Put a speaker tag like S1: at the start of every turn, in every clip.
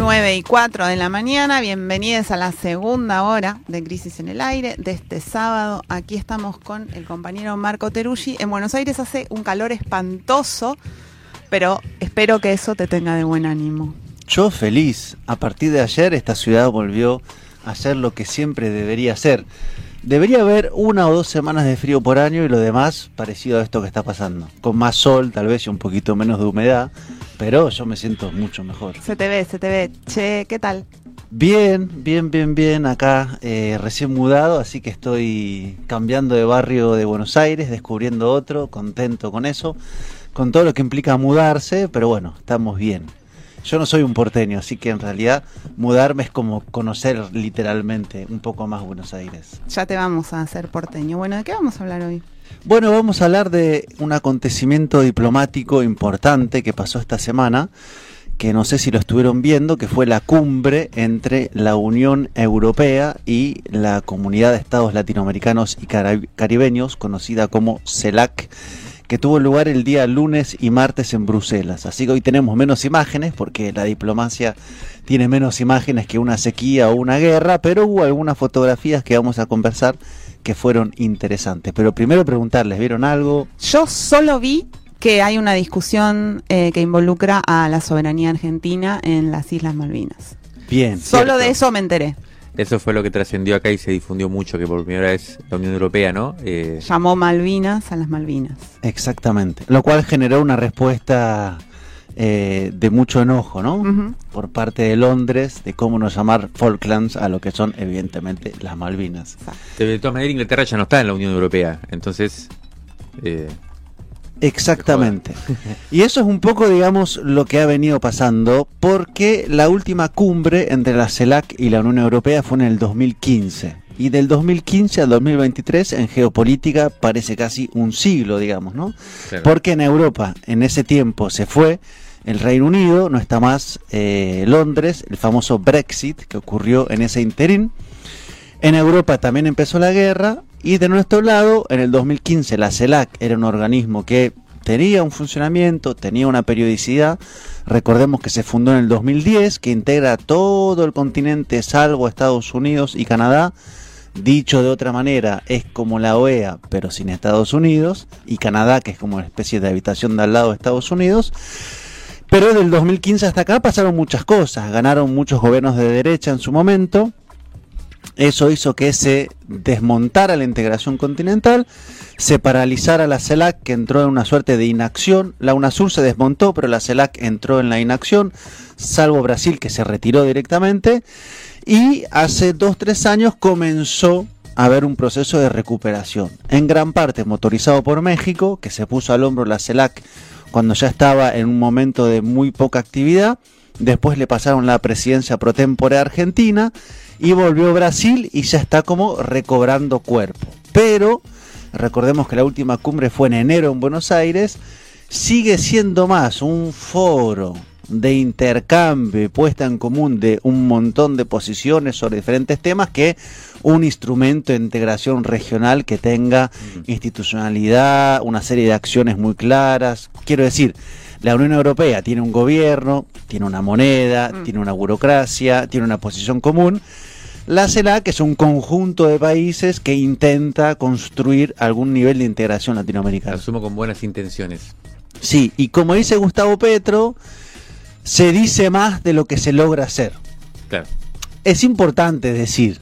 S1: 9 y 4 de la mañana, bienvenidos a la segunda hora de Crisis en el Aire de este sábado. Aquí estamos con el compañero Marco Teruggi. En Buenos Aires hace un calor espantoso, pero espero que eso te tenga de buen ánimo.
S2: Yo feliz. A partir de ayer esta ciudad volvió a ser lo que siempre debería ser. Debería haber una o dos semanas de frío por año y lo demás parecido a esto que está pasando. Con más sol tal vez y un poquito menos de humedad, pero yo me siento mucho mejor.
S1: Se te ve, se te ve. Che, ¿qué tal?
S2: Bien, bien, bien, bien. Acá eh, recién mudado, así que estoy cambiando de barrio de Buenos Aires, descubriendo otro, contento con eso, con todo lo que implica mudarse, pero bueno, estamos bien. Yo no soy un porteño, así que en realidad mudarme es como conocer literalmente un poco más Buenos Aires.
S1: Ya te vamos a hacer porteño. Bueno, ¿de qué vamos a hablar hoy?
S2: Bueno, vamos a hablar de un acontecimiento diplomático importante que pasó esta semana, que no sé si lo estuvieron viendo, que fue la cumbre entre la Unión Europea y la Comunidad de Estados Latinoamericanos y Caribeños, conocida como CELAC que tuvo lugar el día lunes y martes en Bruselas. Así que hoy tenemos menos imágenes, porque la diplomacia tiene menos imágenes que una sequía o una guerra, pero hubo algunas fotografías que vamos a conversar que fueron interesantes. Pero primero preguntarles, ¿vieron algo?
S1: Yo solo vi que hay una discusión eh, que involucra a la soberanía argentina en las Islas Malvinas.
S2: Bien.
S1: Solo de eso me enteré.
S3: Eso fue lo que trascendió acá y se difundió mucho, que por primera vez la Unión Europea, ¿no?
S1: Eh, Llamó Malvinas a las Malvinas.
S2: Exactamente. Lo cual generó una respuesta eh, de mucho enojo, ¿no? Por parte de Londres, de cómo no llamar Falklands a lo que son, evidentemente, las Malvinas.
S3: De todas maneras, Inglaterra ya no está en la Unión Europea, entonces... Eh,
S2: Exactamente. Y eso es un poco, digamos, lo que ha venido pasando, porque la última cumbre entre la CELAC y la Unión Europea fue en el 2015. Y del 2015 al 2023 en geopolítica parece casi un siglo, digamos, ¿no? Porque en Europa en ese tiempo se fue el Reino Unido, no está más eh, Londres, el famoso Brexit que ocurrió en ese interín. En Europa también empezó la guerra y de nuestro lado, en el 2015, la CELAC era un organismo que tenía un funcionamiento, tenía una periodicidad. Recordemos que se fundó en el 2010, que integra todo el continente salvo Estados Unidos y Canadá. Dicho de otra manera, es como la OEA, pero sin Estados Unidos, y Canadá, que es como una especie de habitación de al lado de Estados Unidos. Pero del 2015 hasta acá pasaron muchas cosas. Ganaron muchos gobiernos de derecha en su momento. Eso hizo que se desmontara la integración continental, se paralizara la CELAC, que entró en una suerte de inacción. La UNASUR se desmontó, pero la CELAC entró en la inacción, salvo Brasil, que se retiró directamente. Y hace dos, tres años comenzó a haber un proceso de recuperación, en gran parte motorizado por México, que se puso al hombro la CELAC cuando ya estaba en un momento de muy poca actividad. Después le pasaron la presidencia pro tempore a Argentina y volvió Brasil y ya está como recobrando cuerpo. Pero recordemos que la última cumbre fue en enero en Buenos Aires, sigue siendo más un foro de intercambio y puesta en común de un montón de posiciones sobre diferentes temas que un instrumento de integración regional que tenga institucionalidad, una serie de acciones muy claras. Quiero decir, la Unión Europea tiene un gobierno, tiene una moneda, mm. tiene una burocracia, tiene una posición común la CELAC es un conjunto de países que intenta construir algún nivel de integración latinoamericana.
S3: Asumo con buenas intenciones.
S2: Sí, y como dice Gustavo Petro, se dice más de lo que se logra hacer.
S3: Claro.
S2: Es importante decir,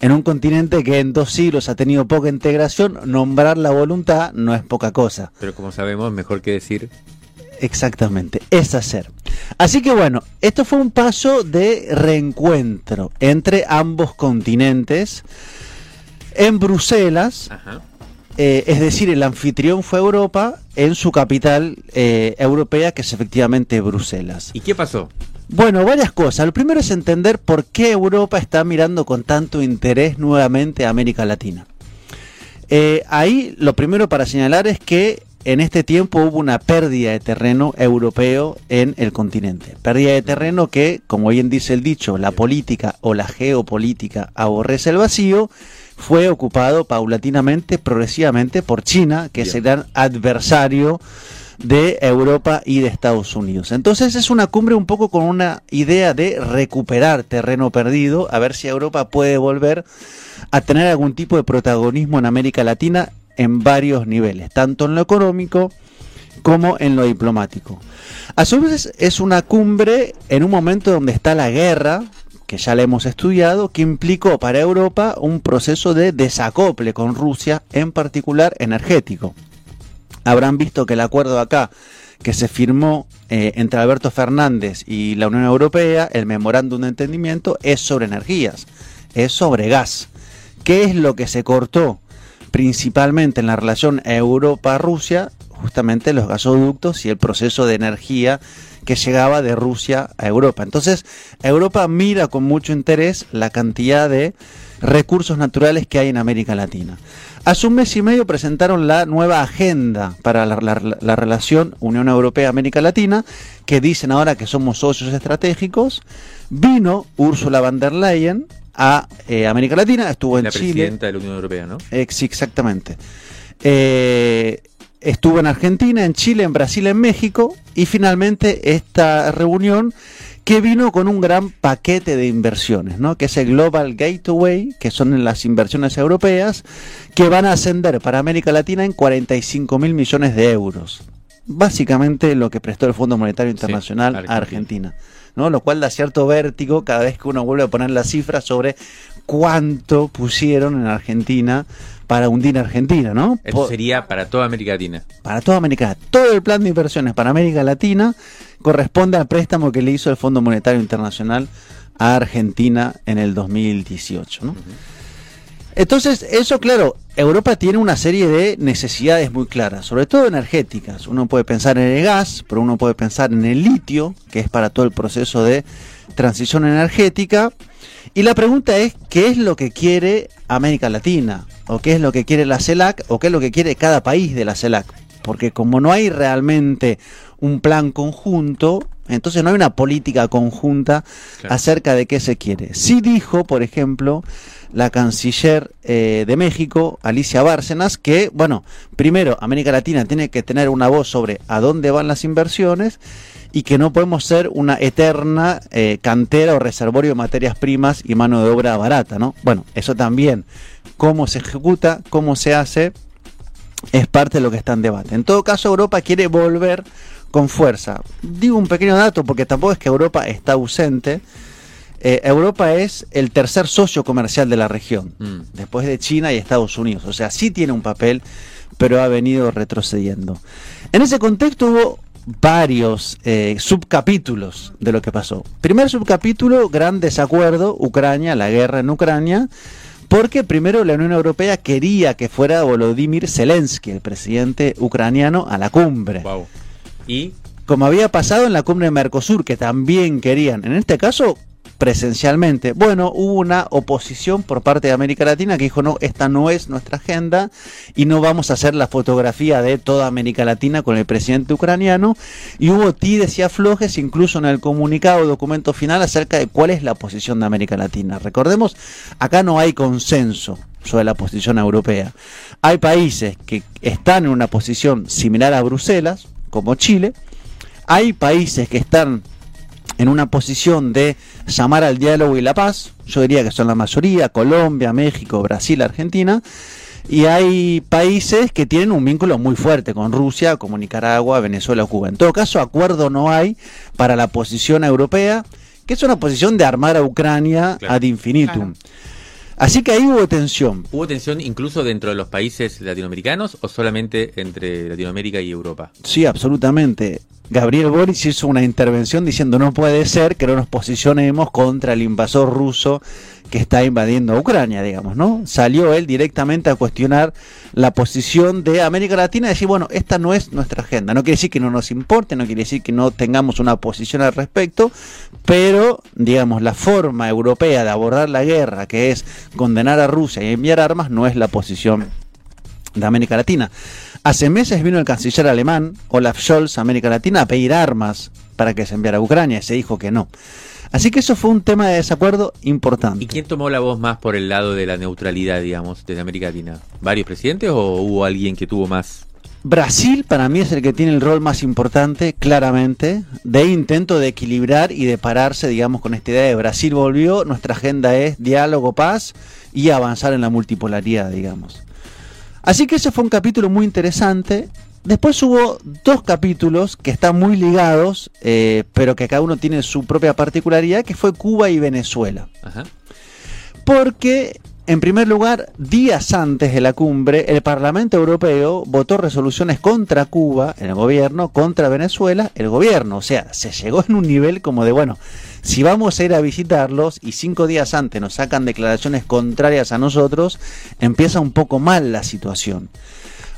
S2: en un continente que en dos siglos ha tenido poca integración, nombrar la voluntad no es poca cosa.
S3: Pero como sabemos, mejor que decir
S2: Exactamente, es hacer. Así que bueno, esto fue un paso de reencuentro entre ambos continentes en Bruselas. Eh, es decir, el anfitrión fue Europa en su capital eh, europea, que es efectivamente Bruselas.
S3: ¿Y qué pasó?
S2: Bueno, varias cosas. Lo primero es entender por qué Europa está mirando con tanto interés nuevamente a América Latina. Eh, ahí lo primero para señalar es que en este tiempo hubo una pérdida de terreno europeo en el continente. Pérdida de terreno que, como bien dice el dicho, la política o la geopolítica aborrece el vacío, fue ocupado paulatinamente, progresivamente por China, que es el gran adversario de Europa y de Estados Unidos. Entonces es una cumbre un poco con una idea de recuperar terreno perdido, a ver si Europa puede volver a tener algún tipo de protagonismo en América Latina en varios niveles, tanto en lo económico como en lo diplomático. A su vez es una cumbre en un momento donde está la guerra, que ya la hemos estudiado, que implicó para Europa un proceso de desacople con Rusia, en particular energético. Habrán visto que el acuerdo acá que se firmó eh, entre Alberto Fernández y la Unión Europea, el memorándum de entendimiento, es sobre energías, es sobre gas. ¿Qué es lo que se cortó principalmente en la relación Europa-Rusia? Justamente los gasoductos y el proceso de energía que llegaba de Rusia a Europa. Entonces, Europa mira con mucho interés la cantidad de recursos naturales que hay en América Latina. Hace un mes y medio presentaron la nueva agenda para la, relación Unión Europea-América Latina, que dicen ahora que somos socios estratégicos. Vino Ursula von der Leyen a eh, América Latina, estuvo en Chile.
S3: La presidenta de la Unión Europea, ¿no?
S2: exactamente. Eh, estuvo en Argentina, en Chile, en Brasil, en México y finalmente esta reunión que vino con un gran paquete de inversiones, ¿no? que es el Global Gateway, que son las inversiones europeas, que van a ascender para América Latina en 45 mil millones de euros. Básicamente lo que prestó el Fondo Monetario Internacional a Argentina. ¿no? Lo cual da cierto vértigo cada vez que uno vuelve a poner las cifras sobre cuánto pusieron en Argentina para hundir Argentina, ¿no?
S3: Eso sería para toda América Latina.
S2: Para toda América Latina. Todo el plan de inversiones para América Latina corresponde al préstamo que le hizo el Fondo Monetario Internacional a Argentina en el 2018, ¿no? Entonces, eso, claro, Europa tiene una serie de necesidades muy claras, sobre todo energéticas. Uno puede pensar en el gas, pero uno puede pensar en el litio, que es para todo el proceso de transición energética. Y la pregunta es, ¿qué es lo que quiere América Latina? ¿O qué es lo que quiere la CELAC? ¿O qué es lo que quiere cada país de la CELAC? Porque como no hay realmente un plan conjunto, entonces no hay una política conjunta acerca de qué se quiere. Sí dijo, por ejemplo, la canciller eh, de México, Alicia Bárcenas, que, bueno, primero, América Latina tiene que tener una voz sobre a dónde van las inversiones y que no podemos ser una eterna eh, cantera o reservorio de materias primas y mano de obra barata, ¿no? Bueno, eso también, cómo se ejecuta, cómo se hace, es parte de lo que está en debate. En todo caso, Europa quiere volver con fuerza. Digo un pequeño dato porque tampoco es que Europa está ausente. Eh, Europa es el tercer socio comercial de la región, mm. después de China y Estados Unidos. O sea, sí tiene un papel, pero ha venido retrocediendo. En ese contexto hubo varios eh, subcapítulos de lo que pasó. Primer subcapítulo, gran desacuerdo, Ucrania, la guerra en Ucrania, porque primero la Unión Europea quería que fuera Volodymyr Zelensky, el presidente ucraniano, a la cumbre.
S3: Y
S2: como había pasado en la cumbre de Mercosur, que también querían, en este caso presencialmente. Bueno, hubo una oposición por parte de América Latina que dijo, no, esta no es nuestra agenda y no vamos a hacer la fotografía de toda América Latina con el presidente ucraniano. Y hubo tides y aflojes, incluso en el comunicado documento final, acerca de cuál es la posición de América Latina. Recordemos, acá no hay consenso sobre la posición europea. Hay países que están en una posición similar a Bruselas, como Chile. Hay países que están en una posición de llamar al diálogo y la paz, yo diría que son la mayoría, Colombia, México, Brasil, Argentina, y hay países que tienen un vínculo muy fuerte con Rusia, como Nicaragua, Venezuela o Cuba. En todo caso, acuerdo no hay para la posición europea, que es una posición de armar a Ucrania ad infinitum. Así que ahí hubo tensión.
S3: ¿Hubo tensión incluso dentro de los países latinoamericanos o solamente entre Latinoamérica y Europa?
S2: Sí, absolutamente. Gabriel Boric hizo una intervención diciendo no puede ser que no nos posicionemos contra el invasor ruso que está invadiendo Ucrania, digamos, ¿no? Salió él directamente a cuestionar la posición de América Latina y decir, bueno, esta no es nuestra agenda. No quiere decir que no nos importe, no quiere decir que no tengamos una posición al respecto, pero, digamos, la forma europea de abordar la guerra, que es condenar a Rusia y enviar armas, no es la posición de América Latina. Hace meses vino el canciller alemán, Olaf Scholz, a América Latina, a pedir armas para que se enviara a Ucrania y se dijo que no. Así que eso fue un tema de desacuerdo importante.
S3: ¿Y quién tomó la voz más por el lado de la neutralidad, digamos, desde América Latina? ¿Varios presidentes o hubo alguien que tuvo más?
S2: Brasil para mí es el que tiene el rol más importante, claramente, de intento de equilibrar y de pararse, digamos, con esta idea de Brasil volvió, nuestra agenda es diálogo, paz y avanzar en la multipolaridad, digamos. Así que ese fue un capítulo muy interesante. Después hubo dos capítulos que están muy ligados, eh, pero que cada uno tiene su propia particularidad, que fue Cuba y Venezuela. Porque, en primer lugar, días antes de la cumbre, el Parlamento Europeo votó resoluciones contra Cuba, el gobierno, contra Venezuela, el gobierno. O sea, se llegó en un nivel como de, bueno, si vamos a ir a visitarlos y cinco días antes nos sacan declaraciones contrarias a nosotros, empieza un poco mal la situación.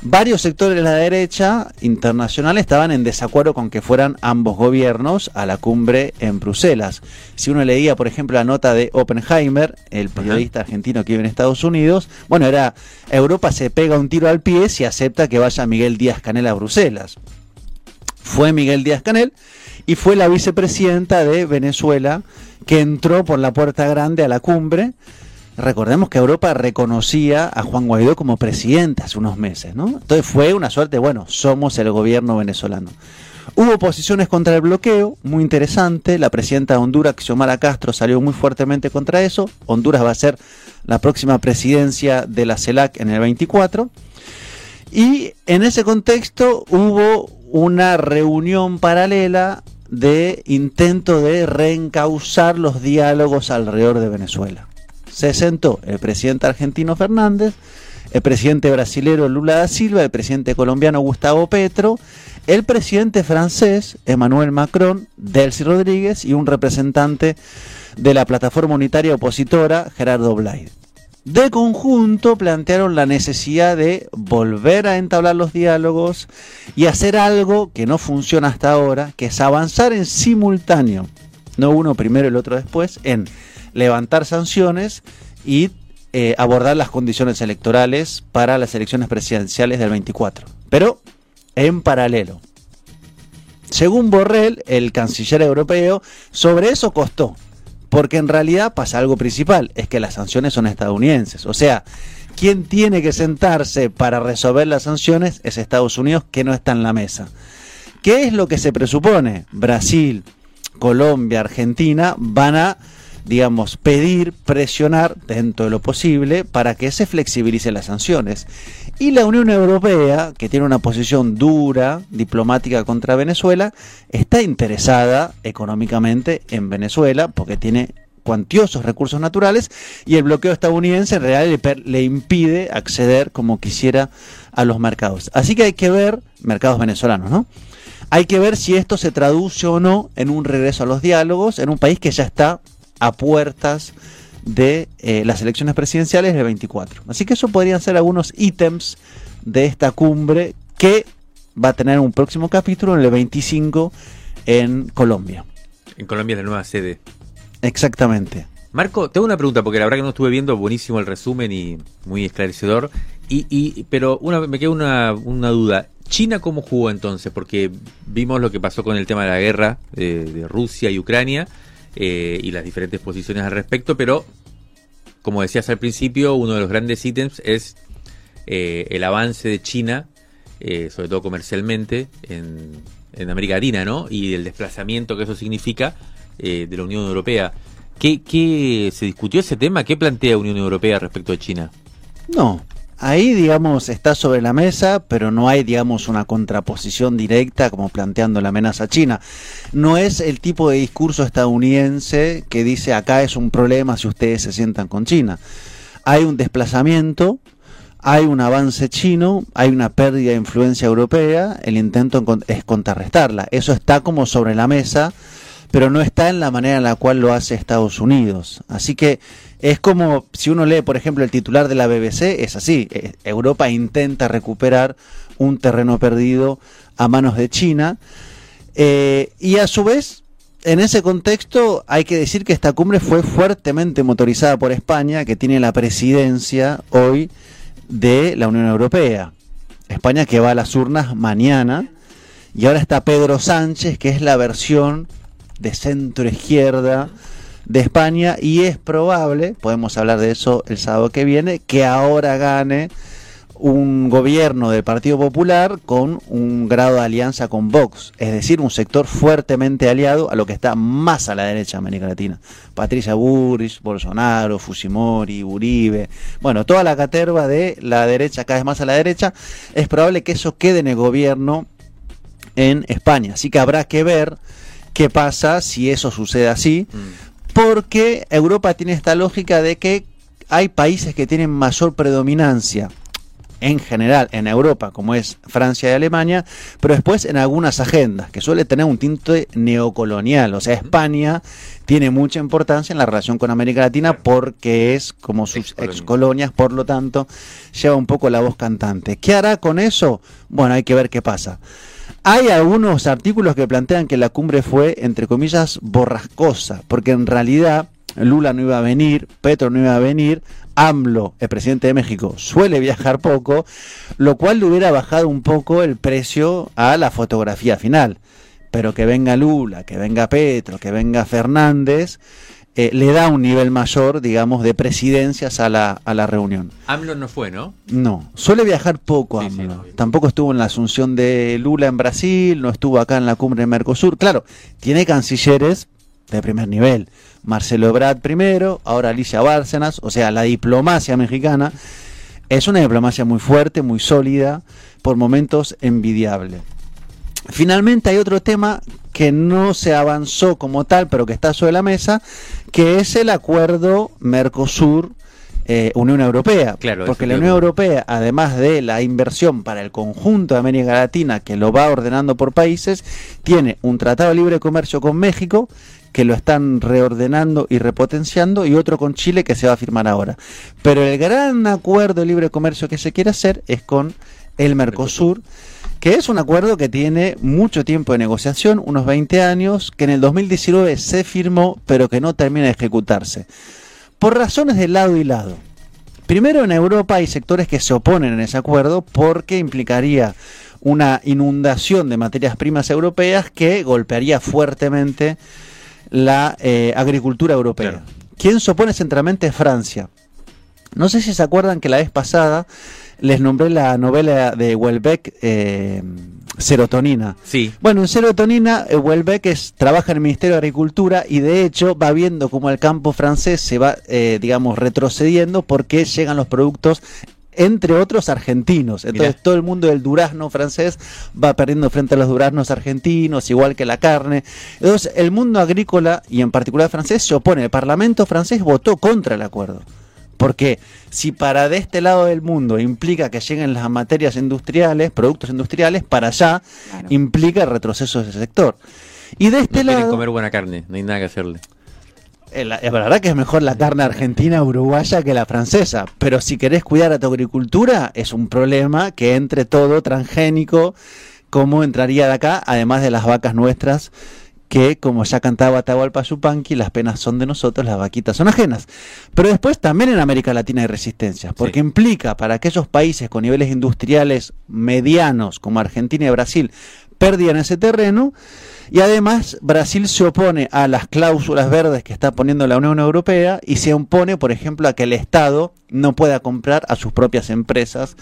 S2: Varios sectores de la derecha internacional estaban en desacuerdo con que fueran ambos gobiernos a la cumbre en Bruselas. Si uno leía, por ejemplo, la nota de Oppenheimer, el periodista argentino que vive en Estados Unidos, bueno, era Europa se pega un tiro al pie si acepta que vaya Miguel Díaz Canel a Bruselas. Fue Miguel Díaz Canel y fue la vicepresidenta de Venezuela que entró por la puerta grande a la cumbre. Recordemos que Europa reconocía a Juan Guaidó como presidente hace unos meses, ¿no? Entonces fue una suerte, bueno, somos el gobierno venezolano. Hubo posiciones contra el bloqueo, muy interesante. La presidenta de Honduras, Xiomara Castro, salió muy fuertemente contra eso. Honduras va a ser la próxima presidencia de la CELAC en el 24. Y en ese contexto hubo una reunión paralela de intento de reencauzar los diálogos alrededor de Venezuela. Se sentó el presidente argentino Fernández, el presidente brasilero Lula da Silva, el presidente colombiano Gustavo Petro, el presidente francés Emmanuel Macron, Delcy Rodríguez y un representante de la plataforma unitaria opositora Gerardo Blay. De conjunto plantearon la necesidad de volver a entablar los diálogos y hacer algo que no funciona hasta ahora, que es avanzar en simultáneo, no uno primero y el otro después, en levantar sanciones y eh, abordar las condiciones electorales para las elecciones presidenciales del 24. Pero en paralelo. Según Borrell, el canciller europeo, sobre eso costó porque en realidad pasa algo principal, es que las sanciones son estadounidenses. O sea, quien tiene que sentarse para resolver las sanciones es Estados Unidos, que no está en la mesa. ¿Qué es lo que se presupone? Brasil, Colombia, Argentina van a digamos, pedir, presionar dentro de lo posible para que se flexibilicen las sanciones. Y la Unión Europea, que tiene una posición dura, diplomática contra Venezuela, está interesada económicamente en Venezuela porque tiene cuantiosos recursos naturales y el bloqueo estadounidense en realidad le, impide acceder como quisiera a los mercados. Así que hay que ver, mercados venezolanos, ¿no? Hay que ver si esto se traduce o no en un regreso a los diálogos en un país que ya está a puertas de eh, las elecciones presidenciales del 24. Así que eso podrían ser algunos ítems de esta cumbre que va a tener un próximo capítulo en el 25 en Colombia.
S3: En Colombia es la nueva sede.
S2: Exactamente.
S3: Marco, tengo una pregunta, porque la verdad que no estuve viendo buenísimo el resumen y muy esclarecedor. Y, y pero una, me queda una, una duda. ¿China cómo jugó entonces? Porque vimos lo que pasó con el tema de la guerra de Rusia y Ucrania eh, y las diferentes posiciones al respecto, pero como decías al principio, uno de los grandes ítems es eh, el avance de China, eh, sobre todo comercialmente, en, en, América Latina, ¿no? Y el desplazamiento que eso significa de la Unión Europea. ¿Qué, ¿Qué se discutió ese tema? ¿Qué plantea Unión Europea respecto a China?
S2: No, Ahí, digamos, está sobre la mesa, pero no hay, digamos, una contraposición directa como planteando la amenaza china. No es el tipo de discurso estadounidense que dice acá es un problema si ustedes se sientan con China. Hay un desplazamiento, hay un avance chino, hay una pérdida de influencia europea, el intento es contrarrestarla. Eso está como sobre la mesa, pero no está en la manera en la cual lo hace Estados Unidos. Así que es como si uno lee, por ejemplo, el titular de la BBC, es así, eh, Europa intenta recuperar un terreno perdido a manos de China, eh, y a su vez en ese contexto hay que decir que esta cumbre fue fuertemente motorizada por España, que tiene la presidencia hoy de la Unión Europea. España que va a las urnas mañana. Y ahora está Pedro Sánchez, que es la versión de centro izquierda de España. Y es probable, podemos hablar de eso el sábado que viene, que ahora gane un gobierno del Partido Popular con un grado de alianza con Vox, es decir, un sector fuertemente aliado a lo que está más a la derecha de América Latina. Patricia Burris, Bolsonaro, Fujimori, Uribe, bueno, toda la caterva de la derecha cada vez más a la derecha, es probable que eso quede en el gobierno en España. Así que habrá que ver qué pasa si eso sucede así, mm. porque Europa tiene esta lógica de que hay países que tienen mayor predominancia en general en Europa, como es Francia y Alemania, pero después en algunas agendas, que suele tener un tinte neocolonial. O sea, España tiene mucha importancia en la relación con América Latina porque es como sus ex colonias, por lo tanto, lleva un poco la voz cantante. ¿Qué hará con eso? Bueno, hay que ver qué pasa. Hay algunos artículos que plantean que la cumbre fue, entre comillas, borrascosa, porque en realidad Lula no iba a venir, Petro no iba a venir, AMLO, el presidente de México, suele viajar poco, lo cual le hubiera bajado un poco el precio a la fotografía final. Pero que venga Lula, que venga Petro, que venga Fernández, eh, le da un nivel mayor, digamos, de presidencias a la, a la reunión.
S3: AMLO no fue, ¿no?
S2: No, suele viajar poco AMLO. Tampoco estuvo en la asunción de Lula en Brasil, no estuvo acá en la cumbre de Mercosur. Claro, tiene cancilleres de primer nivel. Marcelo Ebrard primero, ahora Alicia Bárcenas, o sea, la diplomacia mexicana es una diplomacia muy fuerte, muy sólida, por momentos envidiable. Finalmente hay otro tema que no se avanzó como tal, pero que está sobre la mesa, que es el acuerdo Mercosur eh, Unión Europea.
S3: Claro,
S2: porque la Unión Europea, además de la inversión para el conjunto de América Latina, que lo va ordenando por países, tiene un tratado de libre comercio con México, que lo están reordenando y repotenciando, y otro con Chile que se va a firmar ahora. Pero el gran acuerdo de libre comercio que se quiere hacer es con el Mercosur, que es un acuerdo que tiene mucho tiempo de negociación, unos 20 años, que en el 2019 se firmó, pero que no termina de ejecutarse. Por razones de lado y lado. Primero, en Europa hay sectores que se oponen en ese acuerdo porque implicaría una inundación de materias primas europeas que golpearía fuertemente la eh, agricultura europea. ¿Quién se opone centralmente Francia. No sé si se acuerdan que la vez pasada les nombré la novela de Welbeck, eh, Serotonina.
S3: Sí.
S2: Bueno, en Serotonina, eh, Welbeck es, trabaja en el Ministerio de Agricultura y de hecho va viendo cómo el campo francés se va, digamos, retrocediendo porque llegan los productos entre otros argentinos. Entonces todo el mundo del durazno francés va perdiendo frente a los duraznos argentinos, igual que la carne. Entonces el mundo agrícola y en particular francés se opone. El Parlamento francés votó contra el acuerdo. Porque si para de este lado del mundo implica que lleguen las materias industriales, productos industriales, para allá implica el retroceso de ese sector. Y de este lado...
S3: comer buena carne, no hay nada que hacerle.
S2: Eh, la, verdad que es mejor la carne argentina uruguaya que la francesa, pero si querés cuidar a tu agricultura es un problema que entre todo transgénico, ¿cómo entraría de acá? Además de las vacas nuestras, que como ya cantaba Atahualpa Yupanqui, las penas son de nosotros, las vaquitas son ajenas. Pero después también en América Latina hay resistencias, porque implica para aquellos países con niveles industriales medianos como Argentina y Brasil, perdían ese terreno, y además Brasil se opone a las cláusulas verdes que está poniendo la Unión Europea y se opone, por ejemplo, a que el Estado no pueda comprar a sus propias empresas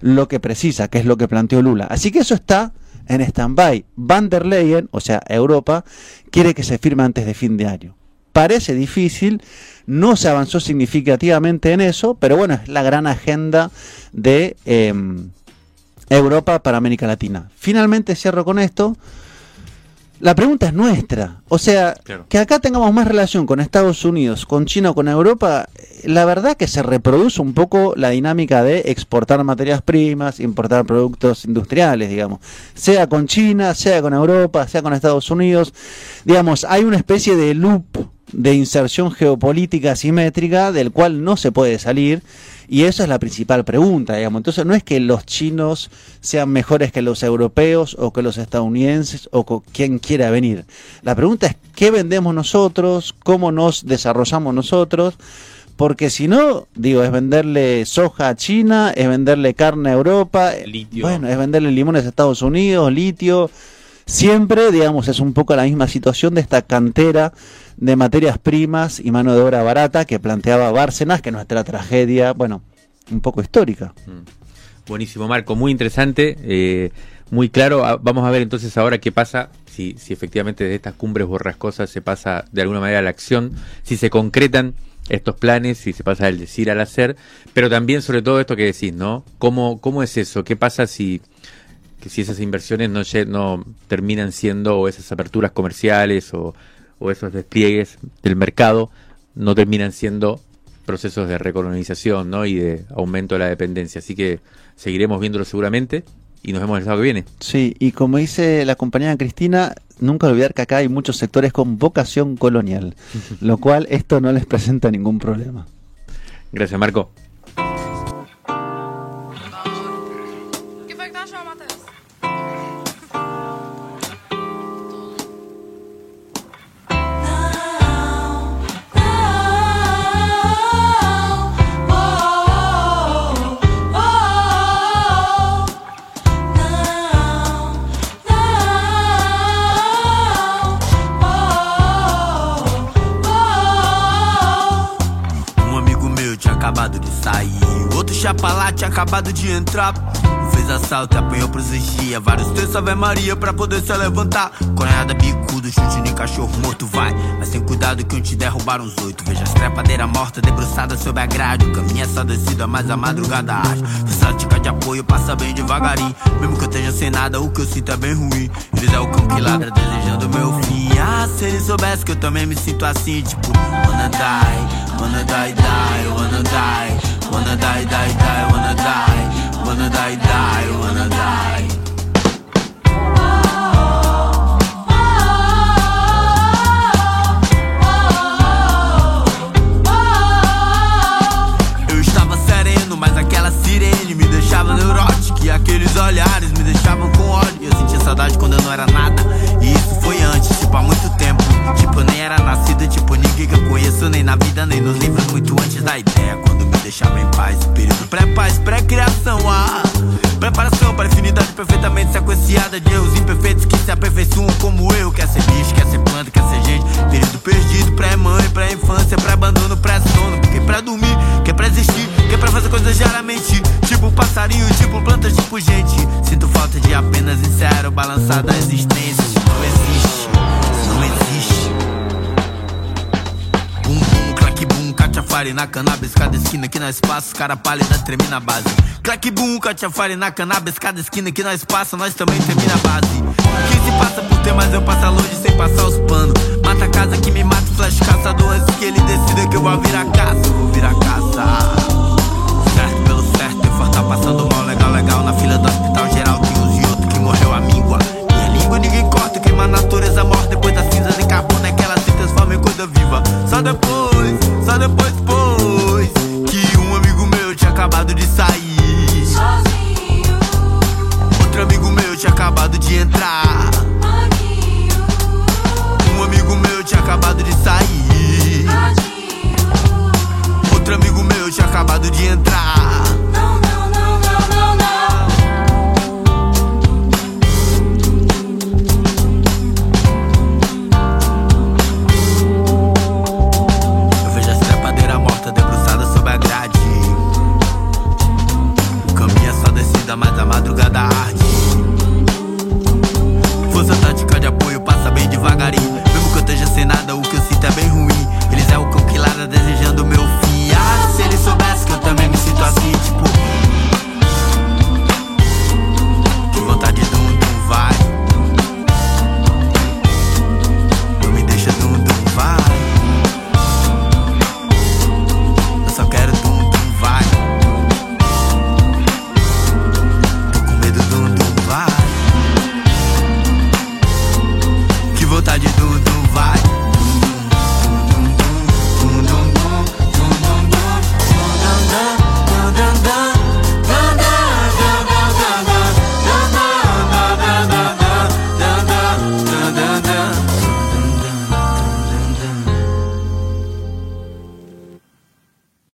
S2: lo que precisa, que es lo que planteó Lula. Así que eso está en stand-by. Van der Leyen, o sea, Europa, quiere que se firme antes de fin de año. Parece difícil, no se avanzó significativamente en eso, pero bueno, es la gran agenda de em, Europa para América Latina. Finalmente cierro con esto. La pregunta es nuestra. O sea,
S3: Claro.
S2: que acá tengamos más relación con Estados Unidos, con China o con Europa, eh, la verdad que se reproduce un poco la dinámica de exportar materias primas, importar productos industriales, digamos. Sea con China, sea con Europa, sea con Estados Unidos. Digamos, hay una especie de loop de inserción geopolítica asimétrica del cual no se puede salir. Y esa es la principal pregunta, digamos. Entonces no es que los chinos sean mejores que los europeos o que los estadounidenses o co- quien quiera venir. La pregunta es qué vendemos nosotros, cómo nos desarrollamos nosotros, porque si no, digo, es venderle soja a China, es venderle carne a Europa, eh,
S3: Litio.
S2: bueno, es venderle limones a Estados Unidos, litio. Siempre, digamos, es un poco la misma situación de esta cantera de materias primas y mano de obra barata que planteaba Bárcenas, que es nuestra tragedia, bueno, un poco histórica.
S3: Mm. Buenísimo, Marco, muy interesante, eh, muy claro. Ah, Vamos a ver entonces ahora qué pasa, si, si efectivamente de estas cumbres borrascosas se pasa de alguna manera a la acción, si se concretan estos planes, si se pasa del decir al hacer, pero también sobre todo esto que decís, ¿no? ¿Cómo, cómo es eso? ¿Qué pasa si, que si esas inversiones no, no terminan siendo, esas aperturas comerciales, o, o esos despliegues del mercado, no terminan siendo procesos de recolonización ¿no? y de aumento de la dependencia. Así que seguiremos viéndolo seguramente y nos vemos el sábado que viene.
S2: Sí, y como dice la compañera Cristina, nunca olvidar que acá hay muchos sectores con vocación colonial, lo cual esto no les presenta ningún problema.
S3: Gracias, Marco.
S4: Lá tinha acabado de entrar. Fez assalto e apanhou pros dias. Vários textos Ave Maria pra poder se levantar. Coronhada, bicudo, chute nem cachorro morto, vai. Mas tem cuidado que um te derrubar uns oito. Veja as trepadeiras mortas debruçadas sobre a grade. O caminho é só descida, mas a madrugada age. Versática de apoio passa bem devagarinho. Mesmo que eu esteja sem nada, o que eu sinto é bem ruim. Eles é o cão que ladra desejando meu fim. Ah, se eles soubessem que eu também me sinto assim, tipo, wanna die, wanna die, die, wanna die, wanna die, die, die, wanna die, wanna die, die, wanna die. Eu estava sereno, mas aquela sirene me deixava neurótico. E aqueles olhares me deixavam com ódio. Eu sentia saudade quando eu não era nada. E isso foi antes, tipo há muito tempo. Tipo, eu nem era nascido, tipo, ninguém que eu conheço, nem na vida, nem nos livros, muito antes da ideia. Deixava em paz, período pré-paz, pré-criação. Ah, preparação para infinidade perfeitamente sequenciada de erros imperfeitos que se aperfeiçoam como eu. Quer ser na cannabis, cada esquina que nós passa. os Cara pálida, treme na base. Crack boom, cachafari na cannabis, cada esquina que nós passa. Nós também treme na base. Quem se passa por ter, mas eu passo longe sem passar os panos. Mata a casa que me mata, flash caçador. Antes que ele decida que eu vou virar caça, vou virar caça. Certo pelo certo, eu for tá passando mal, legal, legal. Na fila do hospital geral tem uns e outro que morreu a míngua. Minha língua ninguém corta, queima a natureza morta. Depois das cinzas de carbono é que ela se transforma em coisa viva. Só depois, só depois